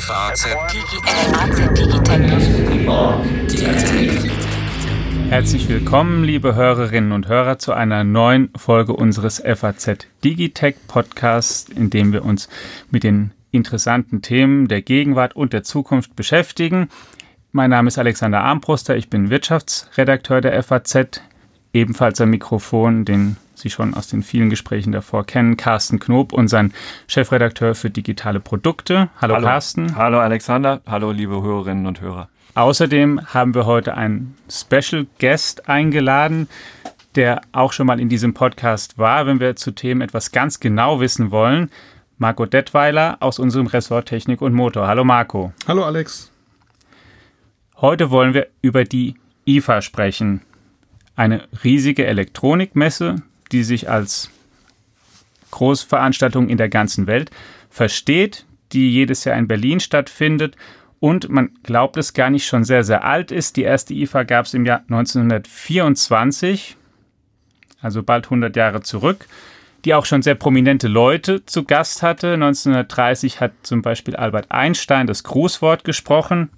FAZ Herzlich willkommen, liebe Hörerinnen und Hörer, zu einer neuen Folge unseres FAZ Digitech Podcasts, in dem wir uns mit den interessanten Themen der Gegenwart und der Zukunft beschäftigen. Mein Name ist Alexander Armbruster, ich bin Wirtschaftsredakteur der FAZ, ebenfalls am Mikrofon, den Sie schon aus den vielen Gesprächen davor kennen, Carsten Knob, unseren Chefredakteur für digitale Produkte. Hallo, Hallo. Carsten. Hallo Alexander. Hallo liebe Hörerinnen und Hörer. Außerdem haben wir heute einen Special Guest eingeladen, der auch schon mal in diesem Podcast war, wenn wir zu Themen etwas ganz genau wissen wollen. Marco Detweiler aus unserem Ressort Technik und Motor. Hallo Marco. Hallo Alex. Heute wollen wir über die IFA sprechen. Eine riesige Elektronikmesse, die sich als Großveranstaltung in der ganzen Welt versteht, die jedes Jahr in Berlin stattfindet und man glaubt es gar nicht schon sehr, sehr alt ist. Die erste IFA gab es im Jahr 1924, also bald 100 Jahre zurück, die auch schon sehr prominente Leute zu Gast hatte. 1930 hat zum Beispiel Albert Einstein das Grußwort gesprochen.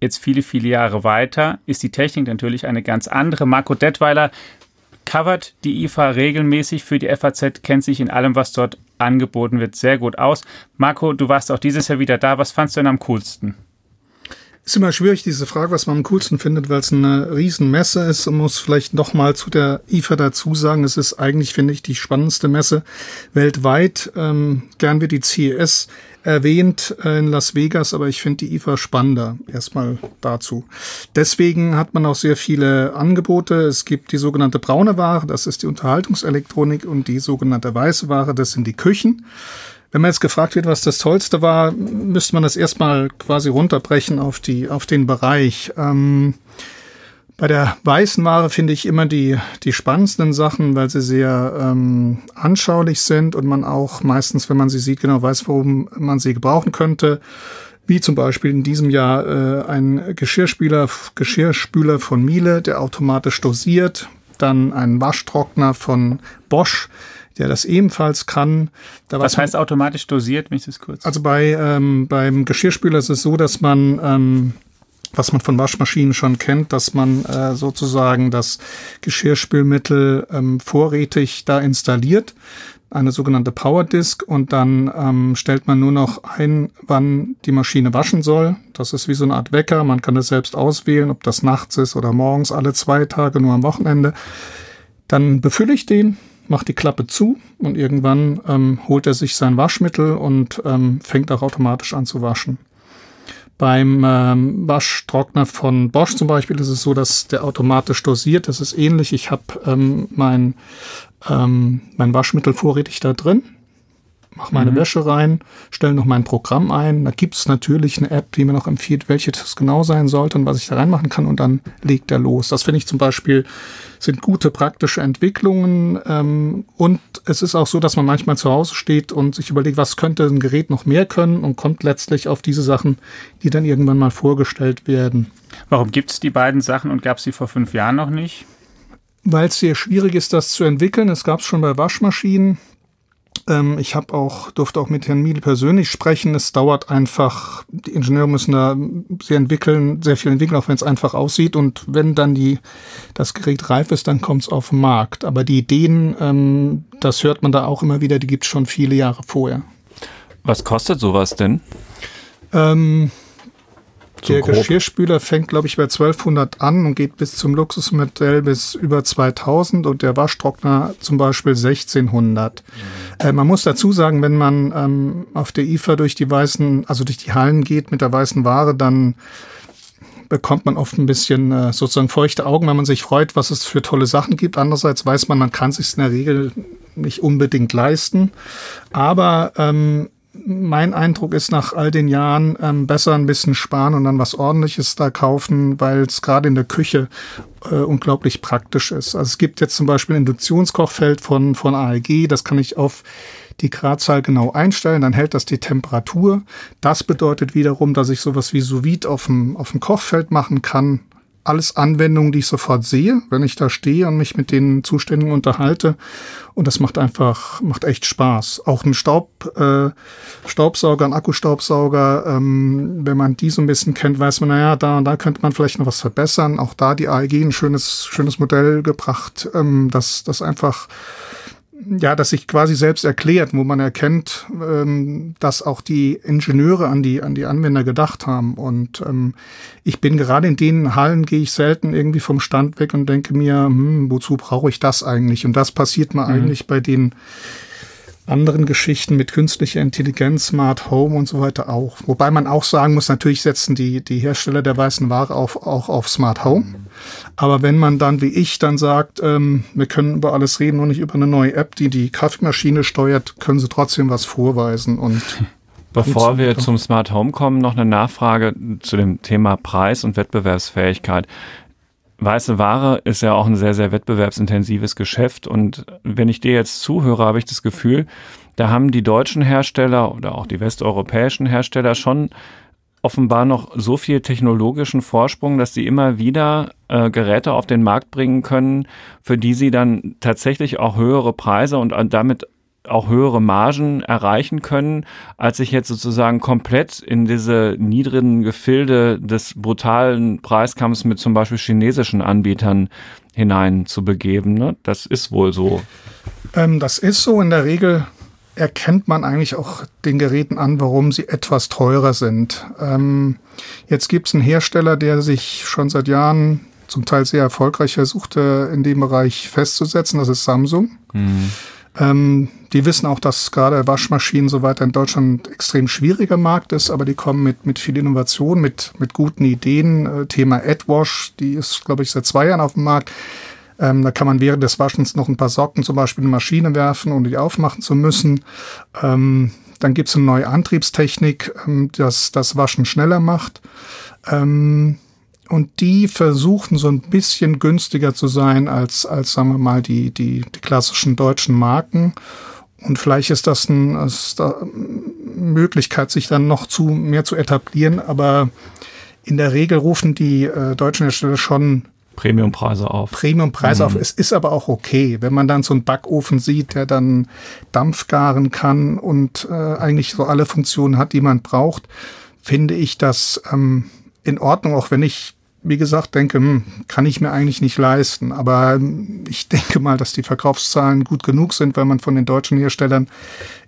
Jetzt viele, viele Jahre weiter ist die Technik natürlich eine ganz andere. Marco Detweiler covert die IFA regelmäßig für die FAZ, kennt sich in allem, was dort angeboten wird, sehr gut aus. Marco, du warst auch dieses Jahr wieder da. Was fandst du denn am coolsten? Ist immer schwierig, diese Frage, was man am coolsten findet, weil es eine Riesenmesse ist und muss vielleicht noch mal zu der IFA dazu sagen, es ist eigentlich, finde ich, die spannendste Messe weltweit. Ähm, gern wird die CES erwähnt äh, in Las Vegas, aber ich finde die IFA spannender. Erstmal dazu. Deswegen hat man auch sehr viele Angebote. Es gibt die sogenannte braune Ware, das ist die Unterhaltungselektronik und die sogenannte weiße Ware, das sind die Küchen. Wenn man jetzt gefragt wird, was das Tollste war, müsste man das erstmal quasi runterbrechen auf die, auf den Bereich. Ähm, bei der weißen Ware finde ich immer die, die spannendsten Sachen, weil sie sehr ähm, anschaulich sind und man auch meistens, wenn man sie sieht, genau weiß, warum man sie gebrauchen könnte. Wie zum Beispiel in diesem Jahr äh, ein Geschirrspüler, Geschirrspüler von Miele, der automatisch dosiert. Dann ein Waschtrockner von Bosch, der das ebenfalls kann. Da Was heißt automatisch dosiert, wenn ich das kurz? Also bei ähm, beim Geschirrspüler ist es so, dass man ähm, was man von Waschmaschinen schon kennt, dass man äh, sozusagen das Geschirrspülmittel ähm, vorrätig da installiert, eine sogenannte Power Disk und dann ähm, stellt man nur noch ein, wann die Maschine waschen soll. Das ist wie so eine Art Wecker. Man kann es selbst auswählen, ob das nachts ist oder morgens, alle zwei Tage, nur am Wochenende. Dann befülle ich den, mache die Klappe zu und irgendwann ähm, holt er sich sein Waschmittel und ähm, fängt auch automatisch an zu waschen. Beim ähm, Waschtrockner von Bosch zum Beispiel ist es so, dass der automatisch dosiert. Das ist ähnlich. Ich habe ähm, mein, ähm, mein Waschmittel vorrätig da drin, mache meine mhm. Wäsche rein, stelle noch mein Programm ein. Da gibt es natürlich eine App, die mir noch empfiehlt, welche das genau sein sollte und was ich da reinmachen kann und dann legt er los. Das finde ich zum Beispiel sind gute praktische Entwicklungen. Ähm, und es ist auch so, dass man manchmal zu Hause steht und sich überlegt, was könnte ein Gerät noch mehr können und kommt letztlich auf diese Sachen, die dann irgendwann mal vorgestellt werden. Warum gibt es die beiden Sachen und gab es sie vor fünf Jahren noch nicht? Weil es sehr schwierig ist, das zu entwickeln. Es gab es schon bei Waschmaschinen. Ähm, ich habe auch, durfte auch mit Herrn Miele persönlich sprechen. Es dauert einfach, die Ingenieure müssen da sehr entwickeln, sehr viel entwickeln, auch wenn es einfach aussieht. Und wenn dann die, das Gerät reif ist, dann kommt es auf den Markt. Aber die Ideen, ähm, das hört man da auch immer wieder, die gibt es schon viele Jahre vorher. Was kostet sowas denn? Ähm, so der grob. Geschirrspüler fängt, glaube ich, bei 1200 an und geht bis zum Luxusmodell bis über 2000 und der Waschtrockner zum Beispiel 1600. Mhm. Äh, man muss dazu sagen, wenn man ähm, auf der IFA durch die weißen, also durch die Hallen geht mit der weißen Ware, dann bekommt man oft ein bisschen äh, sozusagen feuchte Augen, wenn man sich freut, was es für tolle Sachen gibt. Andererseits weiß man, man kann sich in der Regel nicht unbedingt leisten. Aber ähm, mein Eindruck ist nach all den Jahren ähm, besser ein bisschen sparen und dann was ordentliches da kaufen, weil es gerade in der Küche äh, unglaublich praktisch ist. Also es gibt jetzt zum Beispiel ein Induktionskochfeld von, von ALG, das kann ich auf die Gradzahl genau einstellen, dann hält das die Temperatur. Das bedeutet wiederum, dass ich sowas wie sous auf dem, auf dem Kochfeld machen kann. Alles Anwendungen, die ich sofort sehe, wenn ich da stehe und mich mit den Zuständigen unterhalte. Und das macht einfach, macht echt Spaß. Auch ein Staub, äh, Staubsauger, ein Akkustaubsauger, ähm, wenn man die so ein bisschen kennt, weiß man, naja, da und da könnte man vielleicht noch was verbessern. Auch da die AEG ein schönes, schönes Modell gebracht, ähm, das, das einfach ja, das sich quasi selbst erklärt, wo man erkennt, ähm, dass auch die Ingenieure an die, an die Anwender gedacht haben. Und ähm, ich bin gerade in den Hallen, gehe ich selten irgendwie vom Stand weg und denke mir, hm, wozu brauche ich das eigentlich? Und das passiert mir mhm. eigentlich bei den anderen Geschichten mit künstlicher Intelligenz, Smart Home und so weiter auch. Wobei man auch sagen muss, natürlich setzen die, die Hersteller der weißen Ware auf, auch auf Smart Home. Aber wenn man dann wie ich dann sagt, ähm, wir können über alles reden, nur nicht über eine neue App, die die Kaffeemaschine steuert, können sie trotzdem was vorweisen und Bevor wir zum Smart Home kommen, noch eine Nachfrage zu dem Thema Preis und Wettbewerbsfähigkeit weiße Ware ist ja auch ein sehr, sehr wettbewerbsintensives Geschäft. Und wenn ich dir jetzt zuhöre, habe ich das Gefühl, da haben die deutschen Hersteller oder auch die westeuropäischen Hersteller schon offenbar noch so viel technologischen Vorsprung, dass sie immer wieder äh, Geräte auf den Markt bringen können, für die sie dann tatsächlich auch höhere Preise und damit auch höhere Margen erreichen können, als sich jetzt sozusagen komplett in diese niedrigen Gefilde des brutalen Preiskampfs mit zum Beispiel chinesischen Anbietern hinein zu begeben. Ne? Das ist wohl so. Ähm, das ist so. In der Regel erkennt man eigentlich auch den Geräten an, warum sie etwas teurer sind. Ähm, jetzt gibt es einen Hersteller, der sich schon seit Jahren zum Teil sehr erfolgreich versuchte, in dem Bereich festzusetzen. Das ist Samsung. Mhm. Ähm, die wissen auch, dass gerade Waschmaschinen so weiter in Deutschland extrem schwieriger Markt ist, aber die kommen mit, mit viel Innovation, mit, mit guten Ideen. Äh, Thema AdWash, die ist, glaube ich, seit zwei Jahren auf dem Markt. Ähm, da kann man während des Waschens noch ein paar Socken zum Beispiel in eine Maschine werfen, ohne die aufmachen zu müssen. Ähm, dann gibt es eine neue Antriebstechnik, ähm, das das Waschen schneller macht. Ähm, und die versuchen so ein bisschen günstiger zu sein als, als sagen wir mal, die, die, die klassischen deutschen Marken. Und vielleicht ist das eine Möglichkeit, sich dann noch zu mehr zu etablieren. Aber in der Regel rufen die äh, deutschen Hersteller schon Premiumpreise auf. Premiumpreise mhm. auf. Es ist aber auch okay, wenn man dann so einen Backofen sieht, der dann Dampf garen kann und äh, eigentlich so alle Funktionen hat, die man braucht, finde ich das ähm, in Ordnung, auch wenn ich wie gesagt, denke, hm, kann ich mir eigentlich nicht leisten. Aber hm, ich denke mal, dass die Verkaufszahlen gut genug sind, weil man von den deutschen Herstellern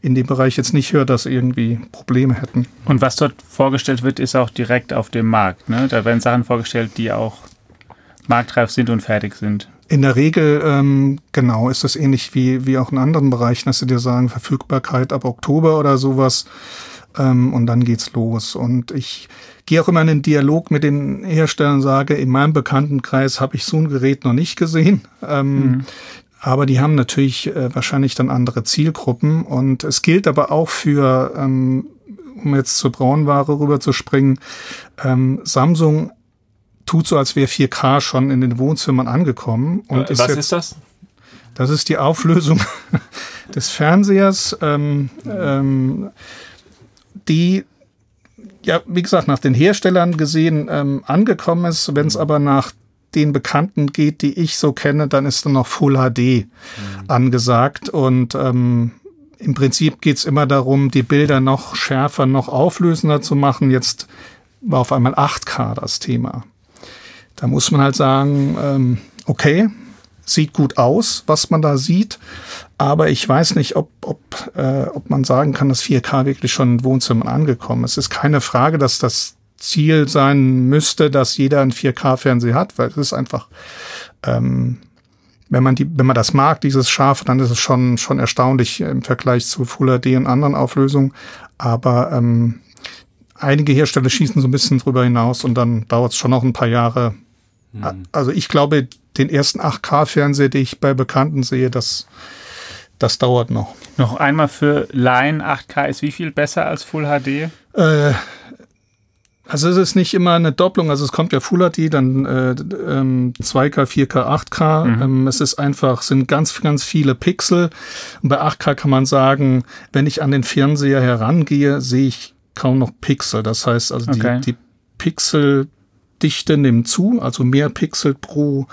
in dem Bereich jetzt nicht hört, dass sie irgendwie Probleme hätten. Und was dort vorgestellt wird, ist auch direkt auf dem Markt. Ne? Da werden Sachen vorgestellt, die auch marktreif sind und fertig sind. In der Regel, ähm, genau, ist das ähnlich wie, wie auch in anderen Bereichen, dass sie dir sagen, Verfügbarkeit ab Oktober oder sowas. Ähm, und dann geht's los. Und ich gehe auch immer in den Dialog mit den Herstellern und sage, in meinem Bekanntenkreis habe ich so ein Gerät noch nicht gesehen. Ähm, mhm. Aber die haben natürlich äh, wahrscheinlich dann andere Zielgruppen. Und es gilt aber auch für, ähm, um jetzt zur Braunware rüberzuspringen, ähm, Samsung tut so, als wäre 4K schon in den Wohnzimmern angekommen. Und äh, was ist, jetzt, ist das? Das ist die Auflösung des Fernsehers. Ähm, ähm, die ja, wie gesagt, nach den Herstellern gesehen ähm, angekommen ist. Wenn es aber nach den Bekannten geht, die ich so kenne, dann ist dann noch Full HD mhm. angesagt. Und ähm, im Prinzip geht's immer darum, die Bilder noch schärfer, noch auflösender zu machen. Jetzt war auf einmal 8K das Thema. Da muss man halt sagen, ähm, okay, sieht gut aus, was man da sieht. Aber ich weiß nicht, ob, ob, äh, ob man sagen kann, dass 4K wirklich schon in Wohnzimmern angekommen ist. Es ist keine Frage, dass das Ziel sein müsste, dass jeder einen 4K-Fernseher hat, weil es ist einfach, ähm, wenn man die, wenn man das mag, dieses Scharf, dann ist es schon, schon erstaunlich im Vergleich zu Full HD und anderen Auflösungen. Aber ähm, einige Hersteller schießen so ein bisschen drüber hinaus und dann dauert es schon noch ein paar Jahre. Mhm. Also ich glaube, den ersten 8K-Fernseher, den ich bei Bekannten sehe, das, das dauert noch. Noch einmal für Laien, 8K ist wie viel besser als Full HD? Äh, also es ist nicht immer eine Doppelung, also es kommt ja Full HD, dann äh, ähm, 2K, 4K, 8K. Mhm. Ähm, es ist einfach, sind ganz, ganz viele Pixel. Und bei 8K kann man sagen, wenn ich an den Fernseher herangehe, sehe ich kaum noch Pixel. Das heißt also, okay. die, die Pixel Bilddichte nimmt zu, also mehr Pixel pro,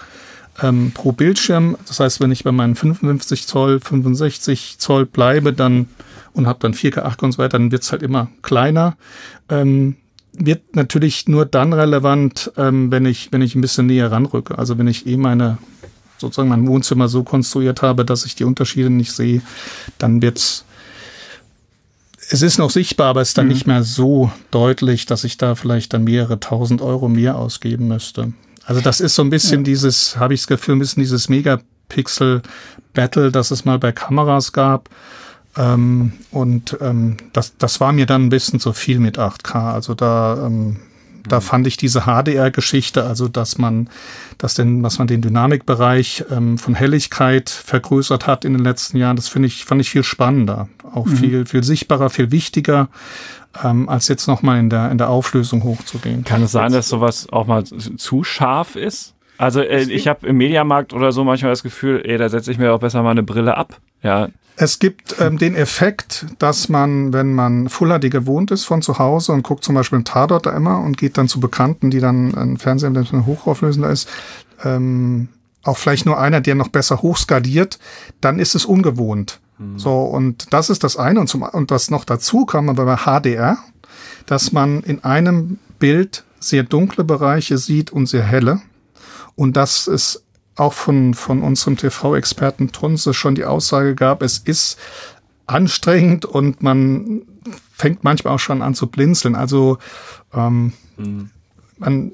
ähm, pro Bildschirm. Das heißt, wenn ich bei meinen 55 Zoll, 65 Zoll bleibe, dann und habe dann 4K, 8K und so weiter, dann wird's halt immer kleiner. Ähm, wird natürlich nur dann relevant, ähm, wenn ich, wenn ich ein bisschen näher ranrücke. Also wenn ich eh meine, sozusagen mein Wohnzimmer so konstruiert habe, dass ich die Unterschiede nicht sehe, dann wird's es ist noch sichtbar, aber es ist dann mhm. nicht mehr so deutlich, dass ich da vielleicht dann mehrere tausend Euro mehr ausgeben müsste. Also das ist so ein bisschen ja. dieses, habe ich das Gefühl, ein bisschen dieses Megapixel-Battle, das es mal bei Kameras gab. Ähm, und ähm, das, das war mir dann ein bisschen zu viel mit 8K. Also da, ähm, da mhm. fand ich diese HDR-Geschichte, also dass man, dass denn, was man den Dynamikbereich ähm, von Helligkeit vergrößert hat in den letzten Jahren, das finde ich, fand ich viel spannender, auch mhm. viel, viel sichtbarer, viel wichtiger. Ähm, als jetzt nochmal in der, in der Auflösung hochzugehen. Kann es sein, dass sowas auch mal zu scharf ist? Also äh, ich habe im Mediamarkt oder so manchmal das Gefühl, ey, da setze ich mir auch besser mal eine Brille ab. Ja, es gibt ähm, den Effekt, dass man, wenn man Full HD gewohnt ist von zu Hause und guckt zum Beispiel einen Tatort da immer und geht dann zu Bekannten, die dann ein Fernseher, der hochauflösender ist, ähm, auch vielleicht nur einer, der noch besser hochskaliert, dann ist es ungewohnt. Mhm. So, und das ist das eine. Und, zum, und was noch dazu kam, aber bei HDR, dass man in einem Bild sehr dunkle Bereiche sieht und sehr helle. Und das ist auch von, von unserem TV-Experten Tunze schon die Aussage gab, es ist anstrengend und man fängt manchmal auch schon an zu blinzeln. Also ähm, mhm. man,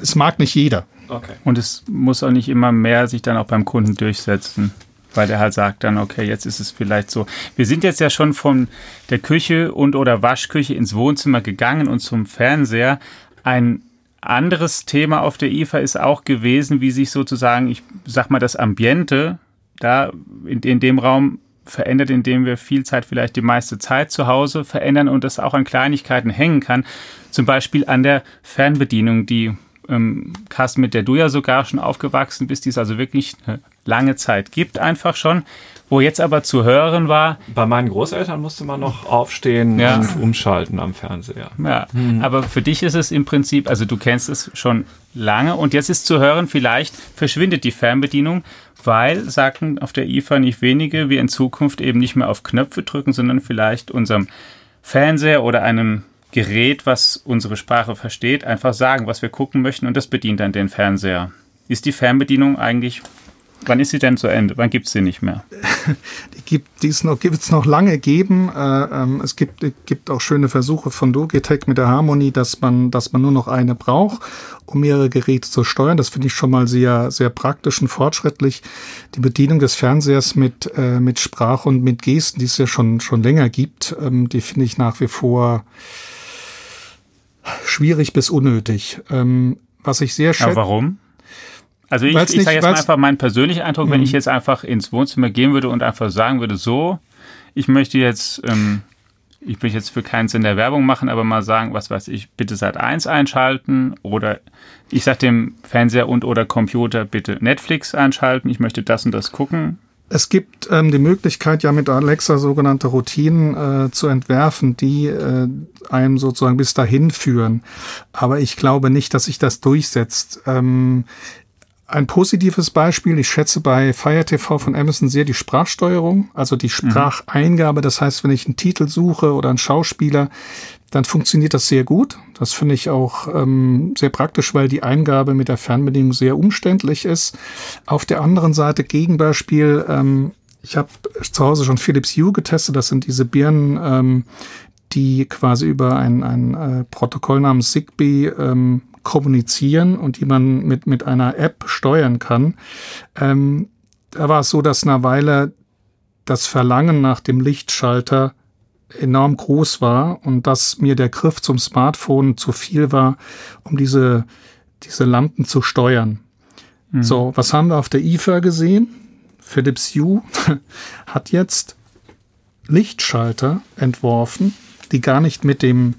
es mag nicht jeder. Okay. Und es muss auch nicht immer mehr sich dann auch beim Kunden durchsetzen, weil der halt sagt dann, okay, jetzt ist es vielleicht so. Wir sind jetzt ja schon von der Küche und oder Waschküche ins Wohnzimmer gegangen und zum Fernseher. Ein anderes Thema auf der IFA ist auch gewesen, wie sich sozusagen, ich sag mal, das Ambiente da in, in dem Raum verändert, indem wir viel Zeit, vielleicht die meiste Zeit zu Hause verändern und das auch an Kleinigkeiten hängen kann. Zum Beispiel an der Fernbedienung, die ähm, Carsten, mit der du ja sogar schon aufgewachsen bist, die es also wirklich eine lange Zeit gibt, einfach schon. Wo jetzt aber zu hören war. Bei meinen Großeltern musste man noch aufstehen ja. und umschalten am Fernseher. Ja, hm. aber für dich ist es im Prinzip, also du kennst es schon lange und jetzt ist zu hören, vielleicht verschwindet die Fernbedienung, weil, sagten auf der IFA nicht wenige, wir in Zukunft eben nicht mehr auf Knöpfe drücken, sondern vielleicht unserem Fernseher oder einem Gerät, was unsere Sprache versteht, einfach sagen, was wir gucken möchten und das bedient dann den Fernseher. Ist die Fernbedienung eigentlich Wann ist sie denn zu Ende? Wann gibt es sie nicht mehr? die gibt es noch, gibt's noch lange geben. Äh, ähm, es gibt, gibt auch schöne Versuche von Logitech mit der Harmony, dass man, dass man nur noch eine braucht, um mehrere Geräte zu steuern. Das finde ich schon mal sehr, sehr praktisch und fortschrittlich. Die Bedienung des Fernsehers mit, äh, mit Sprache und mit Gesten, die es ja schon, schon länger gibt, ähm, die finde ich nach wie vor schwierig bis unnötig. Ähm, was ich sehr schätze. warum? Also ich, ich sage jetzt mal einfach meinen persönlichen Eindruck, wenn ich mhm. jetzt einfach ins Wohnzimmer gehen würde und einfach sagen würde, so, ich möchte jetzt, ähm, ich will jetzt für keinen Sinn der Werbung machen, aber mal sagen, was weiß ich, bitte Sat 1 einschalten oder ich sage dem Fernseher und oder Computer bitte Netflix einschalten, ich möchte das und das gucken. Es gibt ähm, die Möglichkeit, ja mit Alexa sogenannte Routinen äh, zu entwerfen, die äh, einem sozusagen bis dahin führen. Aber ich glaube nicht, dass sich das durchsetzt. Ähm, ein positives Beispiel, ich schätze bei Fire TV von Amazon sehr die Sprachsteuerung, also die mhm. Spracheingabe. Das heißt, wenn ich einen Titel suche oder einen Schauspieler, dann funktioniert das sehr gut. Das finde ich auch ähm, sehr praktisch, weil die Eingabe mit der Fernbedienung sehr umständlich ist. Auf der anderen Seite Gegenbeispiel, ähm, ich habe zu Hause schon Philips Hue getestet. Das sind diese Birnen, ähm, die quasi über ein, ein äh, Protokoll namens Zigbee ähm, kommunizieren und die man mit, mit einer App steuern kann. Ähm, da war es so, dass eine Weile das Verlangen nach dem Lichtschalter enorm groß war und dass mir der Griff zum Smartphone zu viel war, um diese, diese Lampen zu steuern. Mhm. So, was haben wir auf der IFA gesehen? Philips Hue hat jetzt Lichtschalter entworfen, die gar nicht mit dem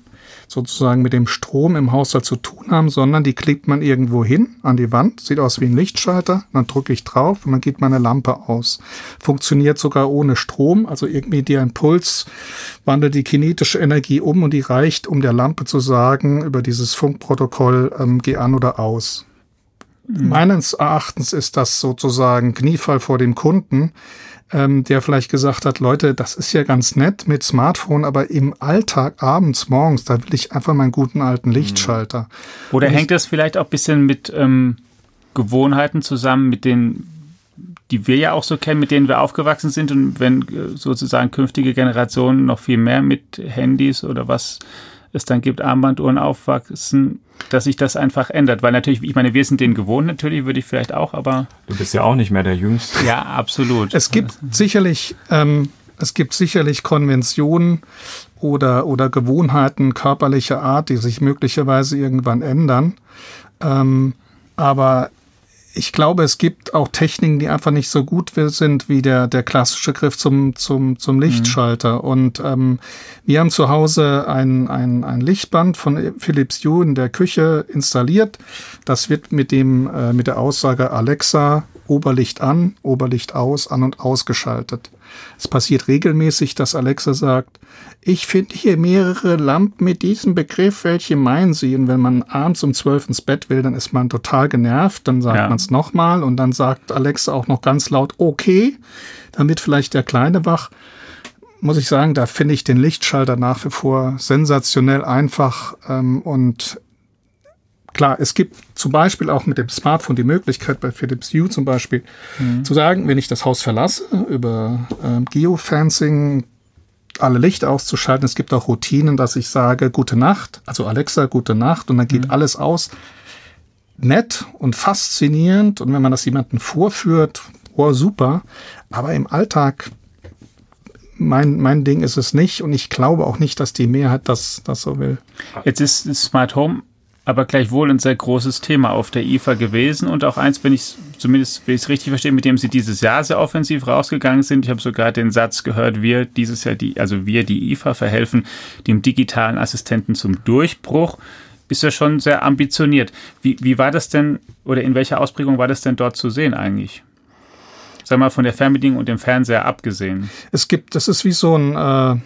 sozusagen mit dem Strom im Haushalt zu tun haben, sondern die klebt man irgendwo hin an die Wand, sieht aus wie ein Lichtschalter, dann drücke ich drauf und dann geht meine Lampe aus. Funktioniert sogar ohne Strom, also irgendwie der Impuls wandelt die kinetische Energie um und die reicht, um der Lampe zu sagen, über dieses Funkprotokoll, ähm, geh an oder aus. Mhm. Meines Erachtens ist das sozusagen Kniefall vor dem Kunden, ähm, der vielleicht gesagt hat, Leute, das ist ja ganz nett mit Smartphone, aber im Alltag, abends, morgens, da will ich einfach meinen guten alten mhm. Lichtschalter. Oder hängt das vielleicht auch ein bisschen mit ähm, Gewohnheiten zusammen, mit denen die wir ja auch so kennen, mit denen wir aufgewachsen sind und wenn äh, sozusagen künftige Generationen noch viel mehr mit Handys oder was es dann gibt, Armbanduhren aufwachsen, dass sich das einfach ändert. Weil natürlich, ich meine, wir sind denen gewohnt, natürlich würde ich vielleicht auch, aber. Du bist ja auch nicht mehr der Jüngste. Ja, absolut. Es gibt sicherlich, ähm, es gibt sicherlich Konventionen oder, oder Gewohnheiten körperlicher Art, die sich möglicherweise irgendwann ändern. Ähm, aber ich glaube, es gibt auch Techniken, die einfach nicht so gut sind wie der, der klassische Griff zum, zum, zum Lichtschalter. Mhm. Und ähm, wir haben zu Hause ein, ein, ein Lichtband von Philips Hue in der Küche installiert. Das wird mit, dem, äh, mit der Aussage Alexa Oberlicht an, Oberlicht aus, an und ausgeschaltet. Es passiert regelmäßig, dass Alexa sagt, ich finde hier mehrere Lampen mit diesem Begriff, welche meinen Sie? Und wenn man abends um zwölf ins Bett will, dann ist man total genervt, dann sagt ja. man es nochmal und dann sagt Alexa auch noch ganz laut, okay, dann wird vielleicht der Kleine wach. Muss ich sagen, da finde ich den Lichtschalter nach wie vor sensationell einfach ähm, und Klar, es gibt zum Beispiel auch mit dem Smartphone die Möglichkeit, bei Philips Hue zum Beispiel, mhm. zu sagen, wenn ich das Haus verlasse, über ähm, Geofencing alle Lichter auszuschalten. Es gibt auch Routinen, dass ich sage, gute Nacht, also Alexa, gute Nacht, und dann geht mhm. alles aus. Nett und faszinierend. Und wenn man das jemandem vorführt, oh, super. Aber im Alltag mein, mein Ding ist es nicht und ich glaube auch nicht, dass die Mehrheit das, das so will. Jetzt ist Smart Home aber gleichwohl ein sehr großes Thema auf der IFA gewesen und auch eins, wenn ich zumindest, wenn ich es richtig verstehe, mit dem sie dieses Jahr sehr offensiv rausgegangen sind. Ich habe sogar den Satz gehört, wir dieses Jahr, die, also wir, die IFA, verhelfen dem digitalen Assistenten zum Durchbruch. Ist ja schon sehr ambitioniert. Wie, wie war das denn, oder in welcher Ausprägung war das denn dort zu sehen eigentlich? Sag mal, von der Fernbedienung und dem Fernseher abgesehen. Es gibt, das ist wie so ein, äh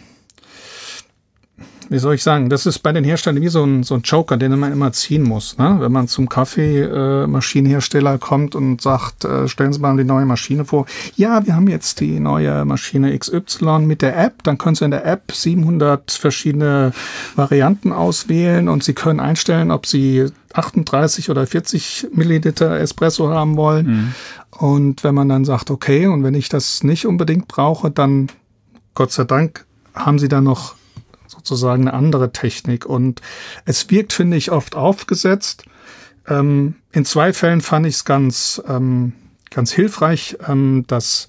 wie soll ich sagen, das ist bei den Herstellern wie so ein, so ein Joker, den man immer ziehen muss. Ne? Wenn man zum Kaffeemaschinenhersteller äh, kommt und sagt, äh, stellen Sie mal die neue Maschine vor. Ja, wir haben jetzt die neue Maschine XY mit der App. Dann können Sie in der App 700 verschiedene Varianten auswählen und Sie können einstellen, ob Sie 38 oder 40 Milliliter Espresso haben wollen. Mhm. Und wenn man dann sagt, okay, und wenn ich das nicht unbedingt brauche, dann Gott sei Dank haben Sie da noch sozusagen eine andere Technik. Und es wirkt, finde ich, oft aufgesetzt. Ähm, in zwei Fällen fand ich es ganz, ähm, ganz hilfreich, ähm, dass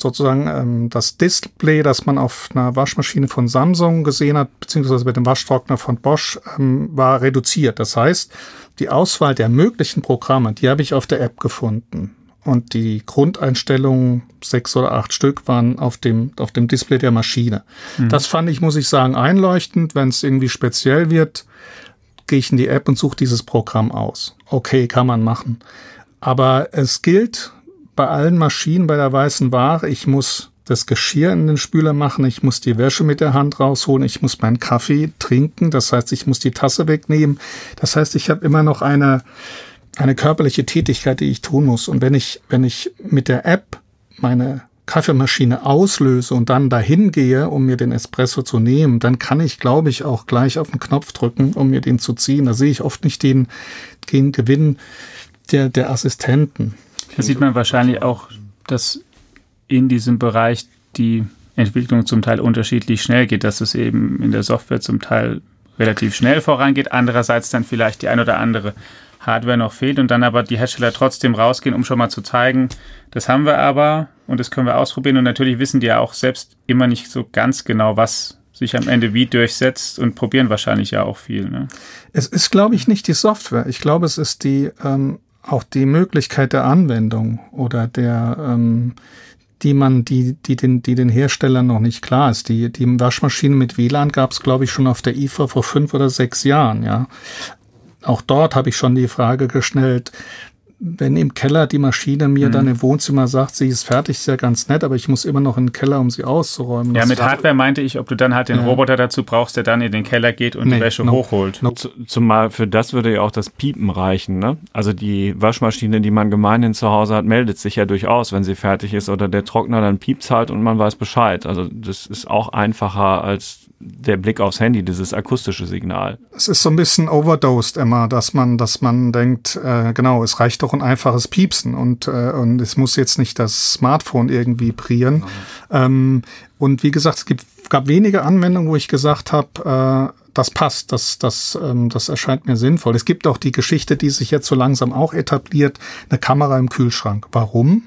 sozusagen ähm, das Display, das man auf einer Waschmaschine von Samsung gesehen hat, beziehungsweise mit dem Waschtrockner von Bosch, ähm, war reduziert. Das heißt, die Auswahl der möglichen Programme, die habe ich auf der App gefunden und die Grundeinstellungen, sechs oder acht Stück, waren auf dem, auf dem Display der Maschine. Mhm. Das fand ich, muss ich sagen, einleuchtend. Wenn es irgendwie speziell wird, gehe ich in die App und suche dieses Programm aus. Okay, kann man machen. Aber es gilt bei allen Maschinen bei der weißen Ware, ich muss das Geschirr in den Spüler machen, ich muss die Wäsche mit der Hand rausholen, ich muss meinen Kaffee trinken, das heißt, ich muss die Tasse wegnehmen. Das heißt, ich habe immer noch eine eine körperliche Tätigkeit, die ich tun muss. Und wenn ich, wenn ich mit der App meine Kaffeemaschine auslöse und dann dahin gehe, um mir den Espresso zu nehmen, dann kann ich, glaube ich, auch gleich auf den Knopf drücken, um mir den zu ziehen. Da sehe ich oft nicht den, den Gewinn der, der Assistenten. Da sieht man wahrscheinlich auch, dass in diesem Bereich die Entwicklung zum Teil unterschiedlich schnell geht, dass es eben in der Software zum Teil relativ schnell vorangeht, andererseits dann vielleicht die ein oder andere Hardware noch fehlt und dann aber die Hersteller trotzdem rausgehen, um schon mal zu zeigen, das haben wir aber und das können wir ausprobieren. Und natürlich wissen die ja auch selbst immer nicht so ganz genau, was sich am Ende wie durchsetzt und probieren wahrscheinlich ja auch viel. Ne? Es ist, glaube ich, nicht die Software. Ich glaube, es ist die ähm, auch die Möglichkeit der Anwendung oder der ähm, die man, die, die den, die den Herstellern noch nicht klar ist. Die, die Waschmaschine mit WLAN gab es, glaube ich, schon auf der IFA vor fünf oder sechs Jahren, ja. Auch dort habe ich schon die Frage gestellt, wenn im Keller die Maschine mir mhm. dann im Wohnzimmer sagt, sie ist fertig, ist ja ganz nett, aber ich muss immer noch in den Keller, um sie auszuräumen. Ja, mit Hardware meinte ich, ob du dann halt den ja. Roboter dazu brauchst, der dann in den Keller geht und nee, die Wäsche no, hochholt. No. Zumal für das würde ja auch das Piepen reichen. Ne? Also die Waschmaschine, die man gemeinhin zu Hause hat, meldet sich ja durchaus, wenn sie fertig ist oder der Trockner, dann piept's halt und man weiß Bescheid. Also das ist auch einfacher als der Blick aufs Handy, dieses akustische Signal. Es ist so ein bisschen overdosed immer, dass man, dass man denkt, äh, genau, es reicht doch ein einfaches Piepsen und, äh, und es muss jetzt nicht das Smartphone irgendwie prieren. Mhm. Ähm, und wie gesagt, es gibt, gab wenige Anwendungen, wo ich gesagt habe, äh, das passt, das, das, ähm, das erscheint mir sinnvoll. Es gibt auch die Geschichte, die sich jetzt so langsam auch etabliert, eine Kamera im Kühlschrank. Warum?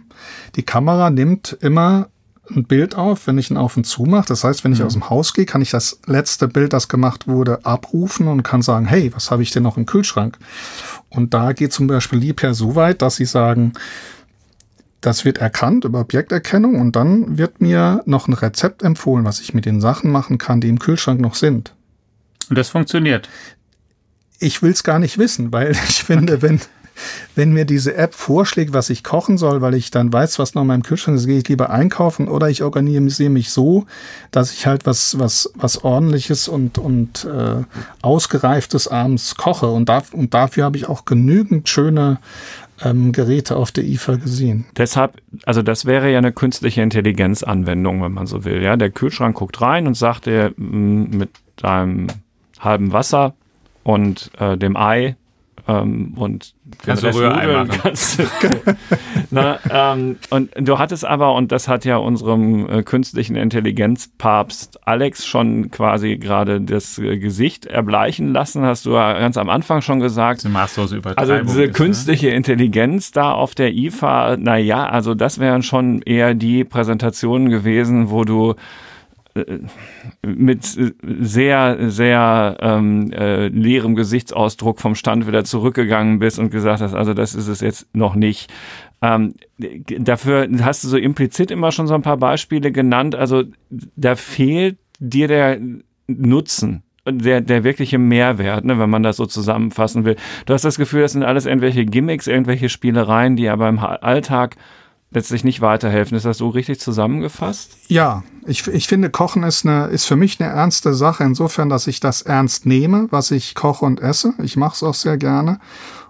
Die Kamera nimmt immer ein Bild auf, wenn ich ihn auf und zu mache. Das heißt, wenn ich mhm. aus dem Haus gehe, kann ich das letzte Bild, das gemacht wurde, abrufen und kann sagen, hey, was habe ich denn noch im Kühlschrank? Und da geht zum Beispiel Liebherr so weit, dass sie sagen, das wird erkannt über Objekterkennung und dann wird mir noch ein Rezept empfohlen, was ich mit den Sachen machen kann, die im Kühlschrank noch sind. Und das funktioniert. Ich will es gar nicht wissen, weil ich finde, wenn, wenn mir diese App vorschlägt, was ich kochen soll, weil ich dann weiß, was noch in meinem Kühlschrank ist, gehe ich lieber einkaufen oder ich organisiere mich so, dass ich halt was, was, was ordentliches und, und äh, ausgereiftes abends koche. Und, da, und dafür habe ich auch genügend schöne ähm, Geräte auf der IFA gesehen. Deshalb, also das wäre ja eine künstliche Intelligenzanwendung, wenn man so will. Ja, der Kühlschrank guckt rein und sagt dir mm, mit einem halben Wasser und äh, dem Ei ähm, und kannst du Rührei kannst, na, ähm, und du hattest aber, und das hat ja unserem äh, künstlichen Intelligenzpapst Alex schon quasi gerade das äh, Gesicht erbleichen lassen, hast du ja ganz am Anfang schon gesagt. Die also diese ist, ne? künstliche ne? Intelligenz da auf der IFA, naja, also das wären schon eher die Präsentationen gewesen, wo du mit sehr, sehr ähm, äh, leerem Gesichtsausdruck vom Stand wieder zurückgegangen bist und gesagt hast, also das ist es jetzt noch nicht. Ähm, dafür hast du so implizit immer schon so ein paar Beispiele genannt. Also da fehlt dir der Nutzen. Der, der wirkliche Mehrwert, ne, wenn man das so zusammenfassen will. Du hast das Gefühl, das sind alles irgendwelche Gimmicks, irgendwelche Spielereien, die aber im Alltag letztlich nicht weiterhelfen. Ist das so richtig zusammengefasst? Ja, ich, ich finde, Kochen ist, eine, ist für mich eine ernste Sache, insofern, dass ich das ernst nehme, was ich koche und esse. Ich mache es auch sehr gerne.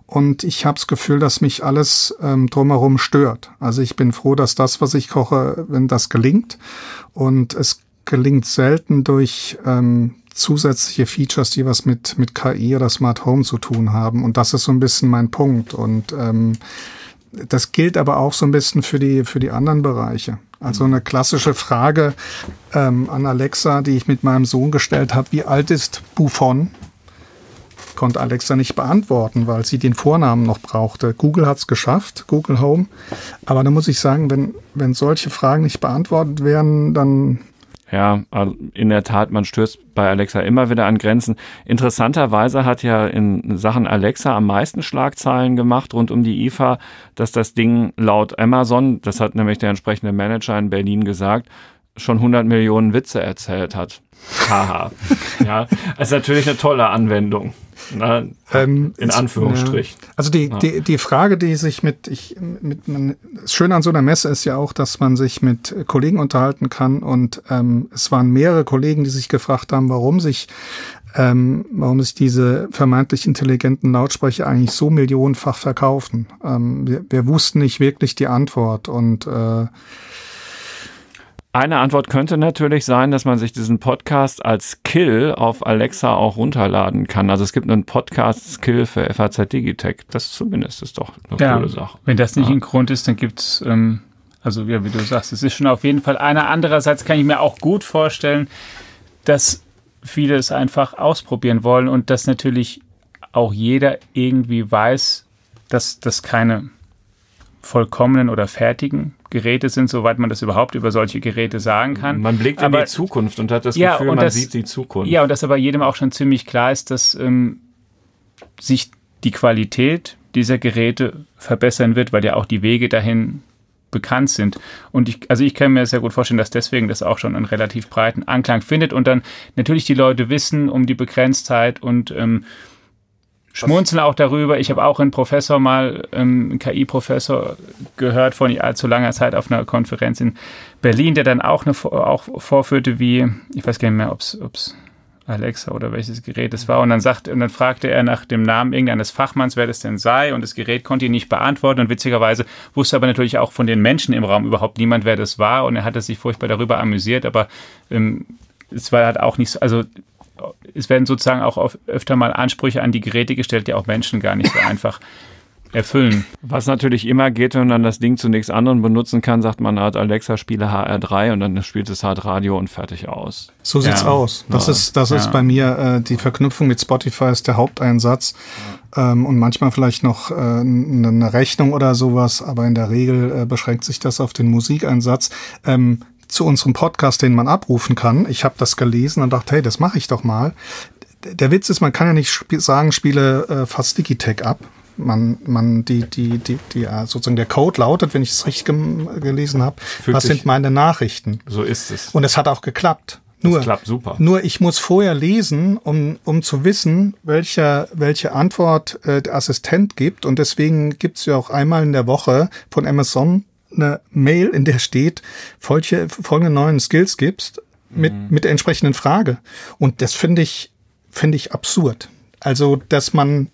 Und ich habe das Gefühl, dass mich alles ähm, drumherum stört. Also ich bin froh, dass das, was ich koche, wenn das gelingt. Und es gelingt selten durch ähm, zusätzliche Features, die was mit, mit KI oder Smart Home zu tun haben. Und das ist so ein bisschen mein Punkt. Und ähm, das gilt aber auch so ein bisschen für die, für die anderen Bereiche. Also eine klassische Frage ähm, an Alexa, die ich mit meinem Sohn gestellt habe, wie alt ist Buffon? Konnte Alexa nicht beantworten, weil sie den Vornamen noch brauchte. Google hat es geschafft, Google Home. Aber da muss ich sagen, wenn, wenn solche Fragen nicht beantwortet werden, dann ja, also in der Tat, man stößt bei Alexa immer wieder an Grenzen. Interessanterweise hat ja in Sachen Alexa am meisten Schlagzeilen gemacht rund um die IFA, dass das Ding laut Amazon, das hat nämlich der entsprechende Manager in Berlin gesagt, schon 100 Millionen Witze erzählt hat. Haha. ja, ist natürlich eine tolle Anwendung. Na, ähm, in Anführungsstrichen. Ja. Also die, ja. die, die Frage, die sich mit, ich, mit man, das Schöne an so einer Messe ist ja auch, dass man sich mit Kollegen unterhalten kann und ähm, es waren mehrere Kollegen, die sich gefragt haben, warum sich ähm, warum sich diese vermeintlich intelligenten Lautsprecher eigentlich so millionenfach verkaufen. Ähm, wir, wir wussten nicht wirklich die Antwort und äh, eine Antwort könnte natürlich sein, dass man sich diesen Podcast als Kill auf Alexa auch runterladen kann. Also es gibt einen Podcast-Skill für FAZ Digitech. Das zumindest ist doch eine ja, coole Sache. Wenn das nicht ja. ein Grund ist, dann gibt es, ähm, also ja, wie du sagst, es ist schon auf jeden Fall einer. Andererseits kann ich mir auch gut vorstellen, dass viele es einfach ausprobieren wollen und dass natürlich auch jeder irgendwie weiß, dass das keine vollkommenen oder fertigen Geräte sind, soweit man das überhaupt über solche Geräte sagen kann. Man blickt aber, in die Zukunft und hat das ja, Gefühl, man das, sieht die Zukunft. Ja, und dass aber jedem auch schon ziemlich klar ist, dass ähm, sich die Qualität dieser Geräte verbessern wird, weil ja auch die Wege dahin bekannt sind. Und ich, also ich kann mir sehr gut vorstellen, dass deswegen das auch schon einen relativ breiten Anklang findet und dann natürlich die Leute wissen um die Begrenztheit und ähm, schmunzeln auch darüber. Ich habe auch einen Professor mal, ähm, einen KI-Professor gehört vor nicht allzu langer Zeit auf einer Konferenz in Berlin, der dann auch, eine, auch vorführte, wie, ich weiß gar nicht mehr, ob es Alexa oder welches Gerät es war. Und dann sagt, und dann fragte er nach dem Namen irgendeines Fachmanns, wer das denn sei. Und das Gerät konnte ihn nicht beantworten. Und witzigerweise wusste aber natürlich auch von den Menschen im Raum überhaupt niemand, wer das war. Und er hatte sich furchtbar darüber amüsiert. Aber ähm, es war halt auch nicht so, also es werden sozusagen auch öfter mal Ansprüche an die Geräte gestellt, die auch Menschen gar nicht so einfach erfüllen. Was natürlich immer geht, wenn man das Ding zu nichts anderem benutzen kann, sagt man hat Alexa spiele HR3 und dann spielt es halt Radio und fertig aus. So sieht's ja. aus. Das ja. ist das ja. ist bei mir äh, die Verknüpfung mit Spotify ist der Haupteinsatz ähm, und manchmal vielleicht noch äh, eine Rechnung oder sowas, aber in der Regel äh, beschränkt sich das auf den Musikeinsatz. Ähm, zu unserem Podcast, den man abrufen kann. Ich habe das gelesen und dachte, hey, das mache ich doch mal. Der Witz ist, man kann ja nicht sp sagen, spiele äh, fast Digitech ab, man, man, die, die, die, die, sozusagen der Code lautet, wenn ich es richtig gelesen habe, was sind meine Nachrichten? So ist es. Und es hat auch geklappt. Nur, das klappt super. Nur ich muss vorher lesen, um, um zu wissen, welche, welche Antwort äh, der Assistent gibt. Und deswegen gibt es ja auch einmal in der Woche von Amazon eine Mail, in der steht, folge, folgende neuen Skills gibst mit, mhm. mit der entsprechenden Frage. Und das finde ich, finde ich absurd. Also, dass man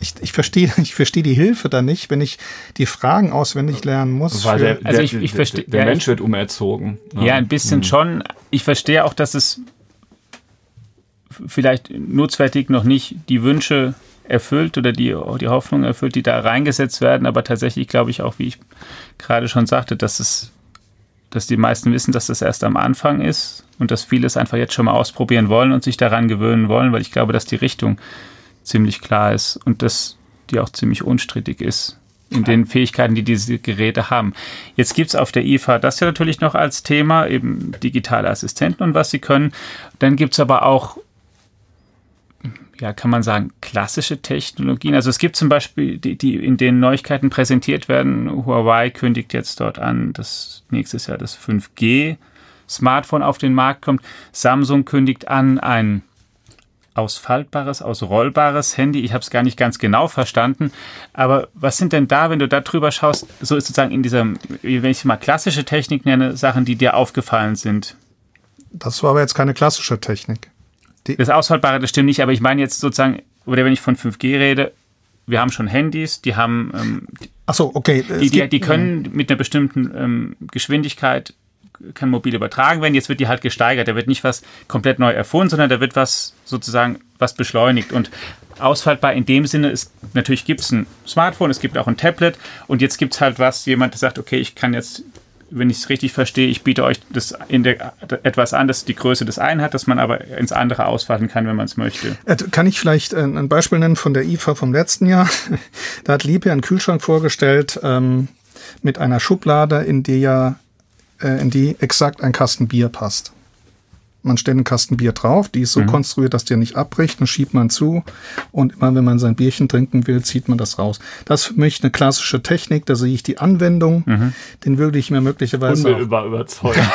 ich, ich verstehe ich verstehe die Hilfe da nicht, wenn ich die Fragen auswendig lernen muss. Weil der, also ich, ich verstehe, der, der Mensch wird umerzogen. Ja, ja ein bisschen hm. schon. Ich verstehe auch, dass es vielleicht nutzwertig noch nicht die Wünsche erfüllt oder die, die Hoffnung erfüllt, die da reingesetzt werden, aber tatsächlich glaube ich auch, wie ich gerade schon sagte, dass es dass die meisten wissen, dass das erst am Anfang ist und dass viele es einfach jetzt schon mal ausprobieren wollen und sich daran gewöhnen wollen, weil ich glaube, dass die Richtung ziemlich klar ist und dass die auch ziemlich unstrittig ist in den Fähigkeiten, die diese Geräte haben. Jetzt gibt es auf der IFA das ja natürlich noch als Thema, eben digitale Assistenten und was sie können. Dann gibt es aber auch, ja, kann man sagen, klassische Technologien. Also es gibt zum Beispiel, die, die in denen Neuigkeiten präsentiert werden. Huawei kündigt jetzt dort an, dass nächstes Jahr das 5G Smartphone auf den Markt kommt. Samsung kündigt an, ein ausfaltbares, ausrollbares Handy. Ich habe es gar nicht ganz genau verstanden. Aber was sind denn da, wenn du da drüber schaust, so ist sozusagen in dieser, wenn ich mal klassische Technik nenne, Sachen, die dir aufgefallen sind? Das war aber jetzt keine klassische Technik. Das Ausfaltbare, das stimmt nicht, aber ich meine jetzt sozusagen, oder wenn ich von 5G rede, wir haben schon Handys, die haben. Ähm, Ach so, okay. Die, die, die können mit einer bestimmten ähm, Geschwindigkeit kann mobil übertragen werden. Jetzt wird die halt gesteigert. Da wird nicht was komplett neu erfunden, sondern da wird was sozusagen was beschleunigt. Und ausfaltbar in dem Sinne ist, natürlich gibt es ein Smartphone, es gibt auch ein Tablet und jetzt gibt es halt was, jemand sagt, okay, ich kann jetzt wenn ich es richtig verstehe, ich biete euch das in der, etwas an, das die Größe des einen hat, dass man aber ins andere ausfalten kann, wenn man es möchte. Kann ich vielleicht äh, ein Beispiel nennen von der IFA vom letzten Jahr? Da hat Liebherr einen Kühlschrank vorgestellt ähm, mit einer Schublade, in der äh, in die exakt ein Kasten Bier passt. Man stellt einen Kasten Bier drauf, die ist so mhm. konstruiert, dass der nicht abbricht, dann schiebt man zu und immer wenn man sein Bierchen trinken will, zieht man das raus. Das ist für mich eine klassische Technik, da sehe ich die Anwendung, mhm. den würde ich mir möglicherweise Unmittelbar überzeugen.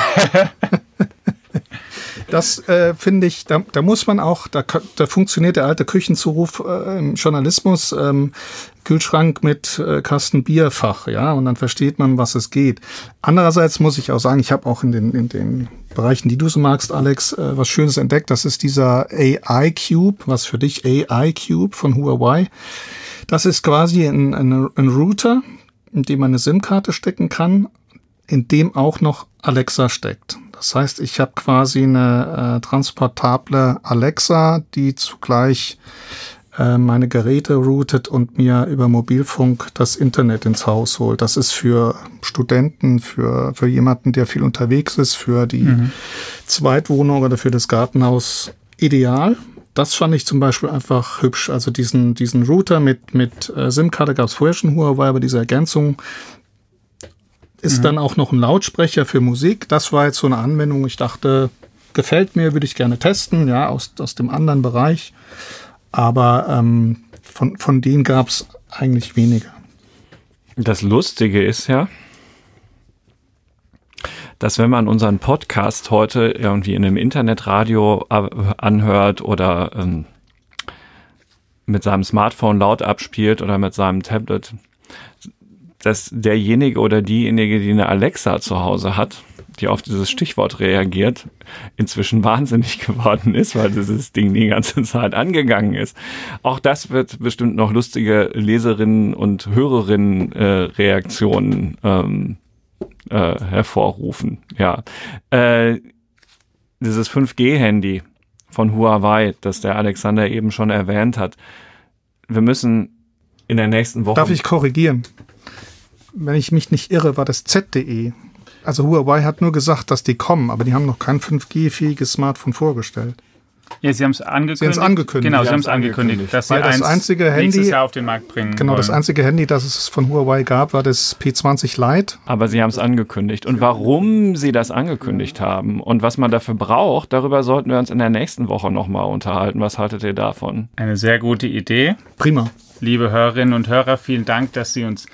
Das äh, finde ich, da, da muss man auch, da, da funktioniert der alte Küchenzuruf äh, im Journalismus, ähm, Kühlschrank mit äh, Kasten Bierfach, ja, und dann versteht man, was es geht. Andererseits muss ich auch sagen, ich habe auch in den, in den Bereichen, die du so magst, Alex, äh, was Schönes entdeckt. Das ist dieser AI Cube, was für dich AI Cube von Huawei. Das ist quasi ein, ein, ein Router, in dem man eine SIM-Karte stecken kann, in dem auch noch Alexa steckt. Das heißt, ich habe quasi eine äh, transportable Alexa, die zugleich äh, meine Geräte routet und mir über Mobilfunk das Internet ins Haus holt. Das ist für Studenten, für, für jemanden, der viel unterwegs ist, für die mhm. Zweitwohnung oder für das Gartenhaus ideal. Das fand ich zum Beispiel einfach hübsch. Also diesen, diesen Router mit, mit äh, SIM-Karte gab es vorher schon Huawei, aber diese Ergänzung ist mhm. dann auch noch ein Lautsprecher für Musik. Das war jetzt so eine Anwendung. Ich dachte, gefällt mir, würde ich gerne testen, ja, aus, aus dem anderen Bereich. Aber ähm, von, von denen gab es eigentlich weniger. Das Lustige ist ja, dass wenn man unseren Podcast heute irgendwie in einem Internetradio anhört oder ähm, mit seinem Smartphone laut abspielt oder mit seinem Tablet, dass derjenige oder diejenige, die eine Alexa zu Hause hat, die auf dieses Stichwort reagiert, inzwischen wahnsinnig geworden ist, weil dieses Ding die ganze Zeit angegangen ist. Auch das wird bestimmt noch lustige Leserinnen und Hörerinnen äh, ähm, äh, hervorrufen. Ja, äh, dieses 5G-Handy von Huawei, das der Alexander eben schon erwähnt hat. Wir müssen in der nächsten Woche. Darf ich korrigieren? Wenn ich mich nicht irre, war das Z.de. Also Huawei hat nur gesagt, dass die kommen, aber die haben noch kein 5G-fähiges Smartphone vorgestellt. Ja, sie haben es angekündigt. Sie haben es angekündigt. Genau, sie haben es angekündigt, dass Weil sie das einzige Handy Jahr auf den Markt bringen. Genau, wollen. das einzige Handy, das es von Huawei gab, war das P20 Lite. Aber sie haben es angekündigt. Und warum sie das angekündigt haben und was man dafür braucht, darüber sollten wir uns in der nächsten Woche nochmal unterhalten. Was haltet ihr davon? Eine sehr gute Idee. Prima. Liebe Hörerinnen und Hörer, vielen Dank, dass Sie uns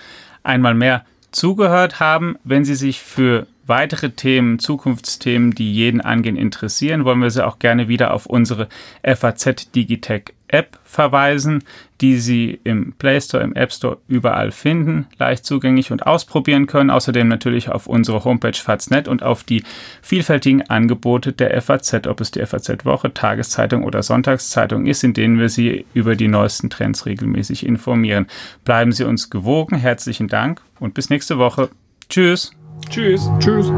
einmal mehr zugehört haben. Wenn Sie sich für weitere Themen, Zukunftsthemen, die jeden angehen, interessieren, wollen wir Sie auch gerne wieder auf unsere FAZ Digitech App verweisen, die Sie im Play Store, im App Store überall finden, leicht zugänglich und ausprobieren können. Außerdem natürlich auf unsere Homepage FAZ.net und auf die vielfältigen Angebote der FAZ, ob es die FAZ Woche, Tageszeitung oder Sonntagszeitung ist, in denen wir Sie über die neuesten Trends regelmäßig informieren. Bleiben Sie uns gewogen. Herzlichen Dank und bis nächste Woche. Tschüss. Tschüss. Tschüss.